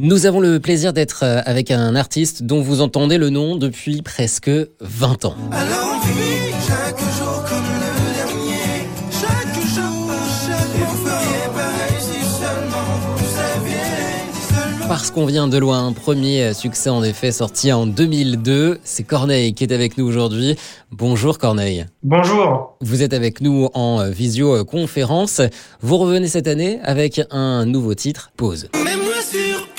Nous avons le plaisir d'être euh, avec un artiste dont vous entendez le nom depuis presque 20 ans. Alors on vit chaque jour comme le dernier. Chaque jour, chaque vous feriez pareil si seulement vous saviez. Si seulement Parce qu'on vient de loin, premier succès en effet sorti en 2002. C'est Corneille qui est avec nous aujourd'hui. Bonjour Corneille. Bonjour. Vous êtes avec nous en visioconférence. Vous revenez cette année avec un nouveau titre, Pause. Mets-moi sur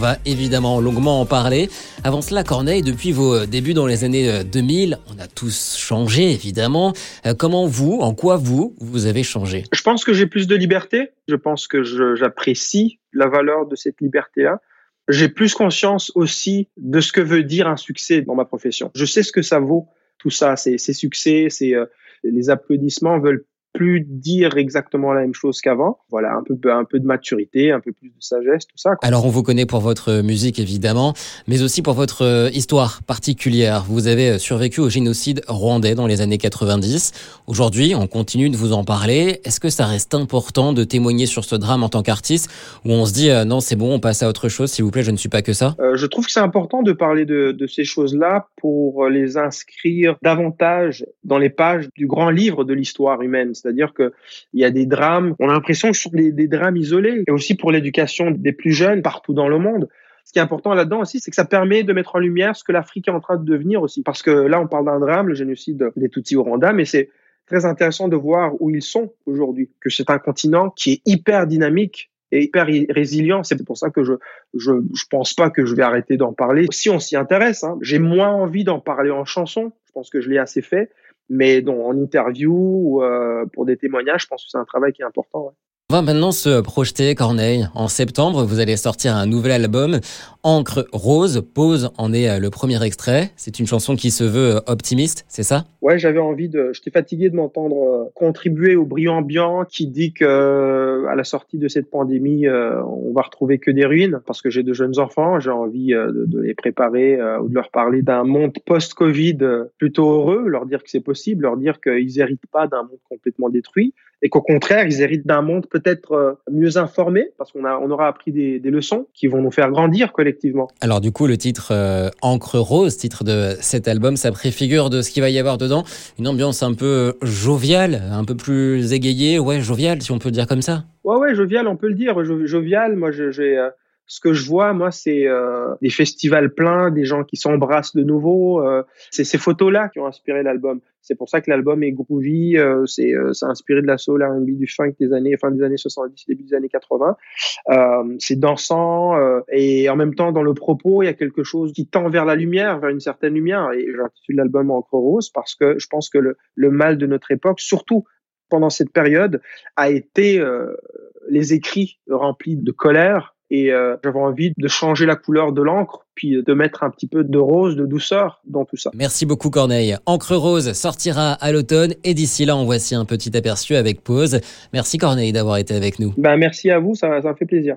va évidemment longuement en parler. Avant cela, Corneille, depuis vos débuts dans les années 2000, on a tous changé évidemment. Euh, Comment vous, en quoi vous, vous avez changé? Je pense que j'ai plus de liberté. Je pense que j'apprécie la valeur de cette liberté-là. J'ai plus conscience aussi de ce que veut dire un succès dans ma profession. Je sais ce que ça vaut, tout ça, ces, succès, ces, euh, les applaudissements veulent plus dire exactement la même chose qu'avant. Voilà, un peu, un peu de maturité, un peu plus de sagesse, tout ça. quoi. Alors on vous connaît pour votre musique évidemment, mais aussi pour votre euh, histoire particulière. Vous avez euh, survécu au génocide rwandais dans les années 90. Aujourd'hui, on continue de vous en parler. Est-ce que ça reste important de témoigner sur ce drame en tant qu'artiste ou on se dit euh, non c'est bon, on passe à autre chose, s'il vous plaît, je ne suis pas que ça? Euh, je trouve que c'est important de parler de, de ces choses-là pour les inscrire davantage dans les pages du grand livre de l'histoire humaine. C'est-à-dire que il y a des drames, on a l'impression que ce sont des, drames isolés, et aussi pour l'éducation des plus jeunes partout dans le monde. Ce qui est important là-dedans aussi, c'est que ça permet de mettre en lumière ce que l'Afrique est en train de devenir aussi. Parce que là, on parle d'un drame, le génocide des Tutsis au Rwanda, mais c'est très intéressant de voir où ils sont aujourd'hui. Que c'est un continent qui est hyper dynamique et hyper résilient. C'est pour ça que je, je, je pense pas que je vais arrêter d'en parler. Si on s'y intéresse, hein, j'ai moins envie d'en parler en chanson. Je pense que je l'ai assez fait. Mais dans, en interview ou euh, pour des témoignages, je pense que c'est un travail qui est important. ouais. On va maintenant se projeter, Corneille. En septembre, vous allez sortir un nouvel album, Encre Rose. Pause en est euh, le premier extrait. C'est une chanson qui se veut euh, optimiste, c'est ça? Ouais, j'avais envie de. J'étais fatigué de m'entendre euh, contribuer au brillant ambiant qui dit que à la sortie de cette pandémie, on va retrouver que des ruines. Parce que j'ai de jeunes enfants, j'ai envie de, les préparer ou de leur parler d'un monde post-Covid plutôt heureux, leur dire que c'est possible, leur dire qu'ils héritent pas d'un monde complètement détruit et qu'au contraire, ils héritent d'un monde peut-être euh, mieux informé parce qu'on a, on aura appris des, des leçons qui vont nous faire grandir collectivement. Alors du coup, le titre euh, Encre Rose, titre de cet album, ça préfigure de ce qu'il va y avoir dedans. Une ambiance un peu euh, joviale, un peu plus égayée, ouais, joviale, si on peut le dire comme ça. Ouais, ouais, jovial, on peut le dire. Jo- jovial, moi, je- j'ai, euh, ce que je vois, moi, c'est euh, des festivals pleins, des gens qui s'embrassent de nouveau. euh, c'est ces photos-là qui ont inspiré l'album. C'est pour ça que l'album est groovy. euh, c'est, euh, c'est inspiré de la soul R&B, du funk des années, fin des années 70, début des années 80. Euh, c'est dansant euh, et en même temps, dans le propos, il y a quelque chose qui tend vers la lumière, vers une certaine lumière. Et j'intitule l'album Encre Rose parce que je pense que le, le mal de notre époque, surtout pendant cette période, a été les écrits remplis de colère et euh, j'avais envie de changer la couleur de l'encre puis de mettre un petit peu de rose, de douceur dans tout ça. Merci beaucoup Corneille. Encre Rose sortira à l'automne et d'ici là, on voici un petit aperçu avec pause. Merci Corneille d'avoir été avec nous. Ben merci à vous, ça, ça me fait plaisir.